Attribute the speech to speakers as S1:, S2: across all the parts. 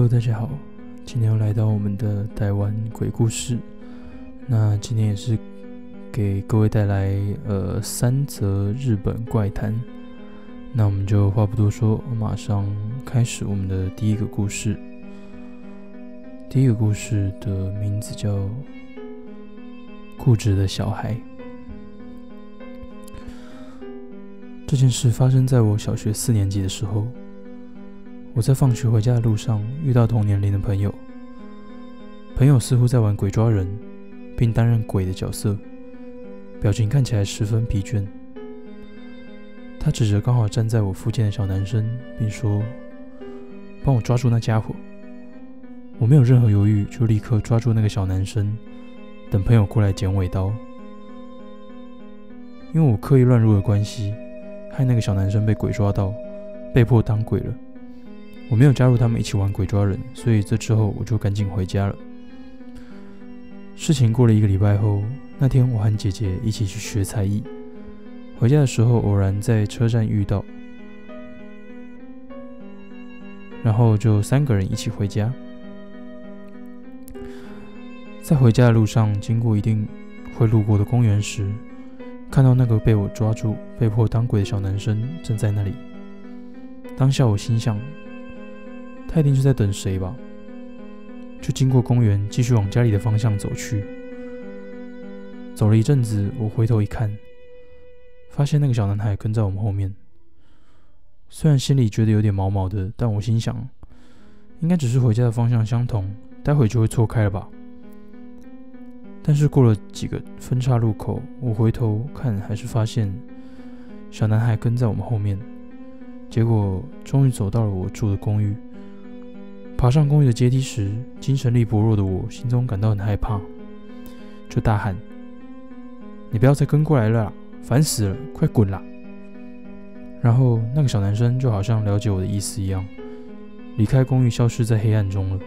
S1: Hello，大家好，今天又来到我们的台湾鬼故事。那今天也是给各位带来呃三则日本怪谈。那我们就话不多说，马上开始我们的第一个故事。第一个故事的名字叫《固执的小孩》。这件事发生在我小学四年级的时候。我在放学回家的路上遇到同年龄的朋友，朋友似乎在玩鬼抓人，并担任鬼的角色，表情看起来十分疲倦。他指着刚好站在我附近的小男生，并说：“帮我抓住那家伙。”我没有任何犹豫，就立刻抓住那个小男生，等朋友过来捡尾刀。因为我刻意乱入的关系，害那个小男生被鬼抓到，被迫当鬼了。我没有加入他们一起玩鬼抓人，所以这之后我就赶紧回家了。事情过了一个礼拜后，那天我和姐姐一起去学才艺，回家的时候偶然在车站遇到，然后就三个人一起回家。在回家的路上，经过一定会路过的公园时，看到那个被我抓住、被迫当鬼的小男生正在那里。当下我心想。他一定是在等谁吧？就经过公园，继续往家里的方向走去。走了一阵子，我回头一看，发现那个小男孩跟在我们后面。虽然心里觉得有点毛毛的，但我心想，应该只是回家的方向相同，待会就会错开了吧。但是过了几个分岔路口，我回头看，还是发现小男孩跟在我们后面。结果终于走到了我住的公寓。爬上公寓的阶梯时，精神力薄弱的我心中感到很害怕，就大喊：“你不要再跟过来了，烦死了，快滚啦！”然后那个小男生就好像了解我的意思一样，离开公寓，消失在黑暗中了。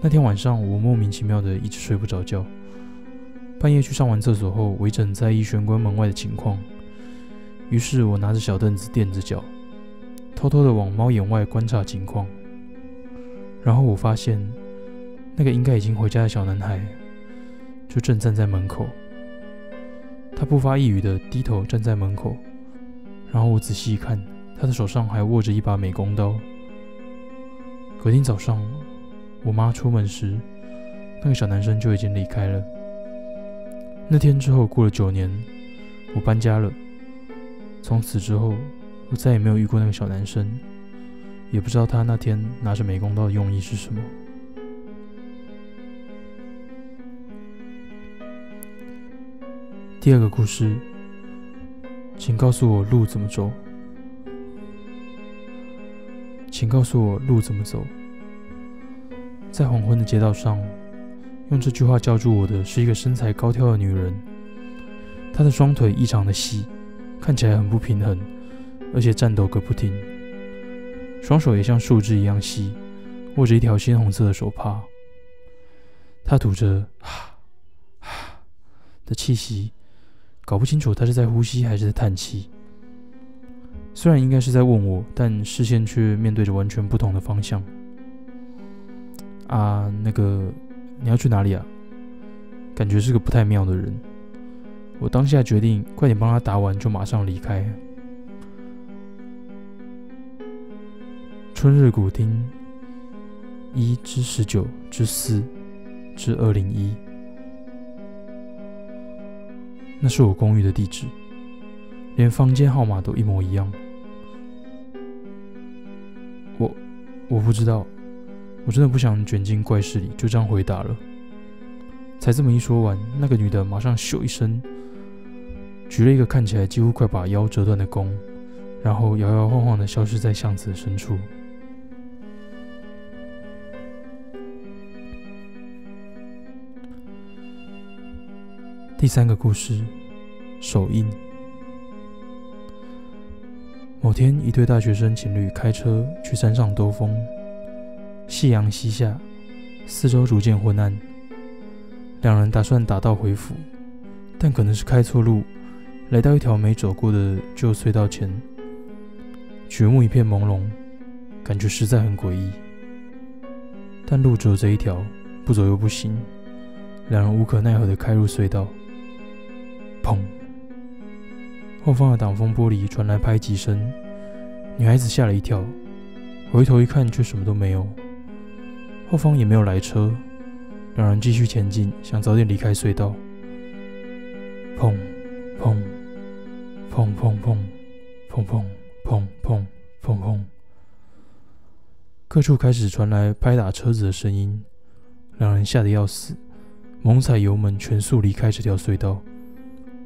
S1: 那天晚上，我莫名其妙的一直睡不着觉，半夜去上完厕所后，我一直在意玄关门外的情况，于是我拿着小凳子垫着脚，偷偷的往猫眼外观察情况。然后我发现，那个应该已经回家的小男孩，就正站在门口。他不发一语的低头站在门口。然后我仔细一看，他的手上还握着一把美工刀。隔天早上，我妈出门时，那个小男生就已经离开了。那天之后，过了九年，我搬家了。从此之后，我再也没有遇过那个小男生。也不知道他那天拿着美工刀的用意是什么。第二个故事，请告诉我路怎么走。请告诉我路怎么走。在黄昏的街道上，用这句话叫住我的是一个身材高挑的女人。她的双腿异常的细，看起来很不平衡，而且颤抖个不停。双手也像树枝一样细，握着一条鲜红色的手帕。他吐着“哈哈”的气息，搞不清楚他是在呼吸还是在叹气。虽然应该是在问我，但视线却面对着完全不同的方向。啊，那个，你要去哪里啊？感觉是个不太妙的人。我当下决定，快点帮他答完，就马上离开。春日古町一至十九至四至二零一，那是我公寓的地址，连房间号码都一模一样。我我不知道，我真的不想卷进怪事里，就这样回答了。才这么一说完，那个女的马上咻一声，举了一个看起来几乎快把腰折断的弓，然后摇摇晃晃的消失在巷子的深处。第三个故事，手印。某天，一对大学生情侣开车去山上兜风，夕阳西下，四周逐渐昏暗。两人打算打道回府，但可能是开错路，来到一条没走过的旧隧道前，曲目一片朦胧，感觉实在很诡异。但路只有这一条，不走又不行。两人无可奈何地开入隧道。砰！后方的挡风玻璃传来拍击声，女孩子吓了一跳，回头一看，却什么都没有。后方也没有来车。两人继续前进，想早点离开隧道。砰！砰！砰砰砰！砰砰砰砰砰砰！各处开始传来拍打车子的声音，两人吓得要死，猛踩油门，全速离开这条隧道。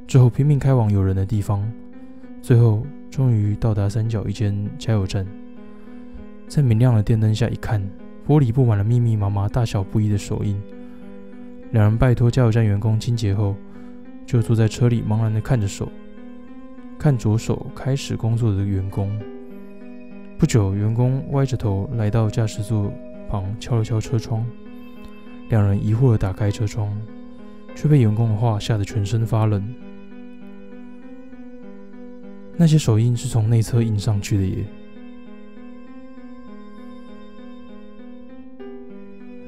S1: 之后拼命开往有人的地方，最后终于到达山脚一间加油站。在明亮的电灯下一看，玻璃布满了密密麻麻、大小不一的手印。两人拜托加油站员工清洁后，就坐在车里茫然地看着手，看着手开始工作的员工。不久，员工歪着头来到驾驶座旁，敲了敲车窗。两人疑惑地打开车窗，却被员工的话吓得全身发冷。那些手印是从内侧印上去的耶。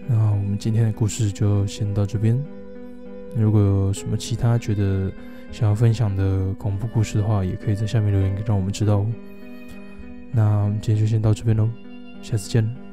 S1: 那我们今天的故事就先到这边。如果有什么其他觉得想要分享的恐怖故事的话，也可以在下面留言让我们知道哦。那我们今天就先到这边喽，下次见。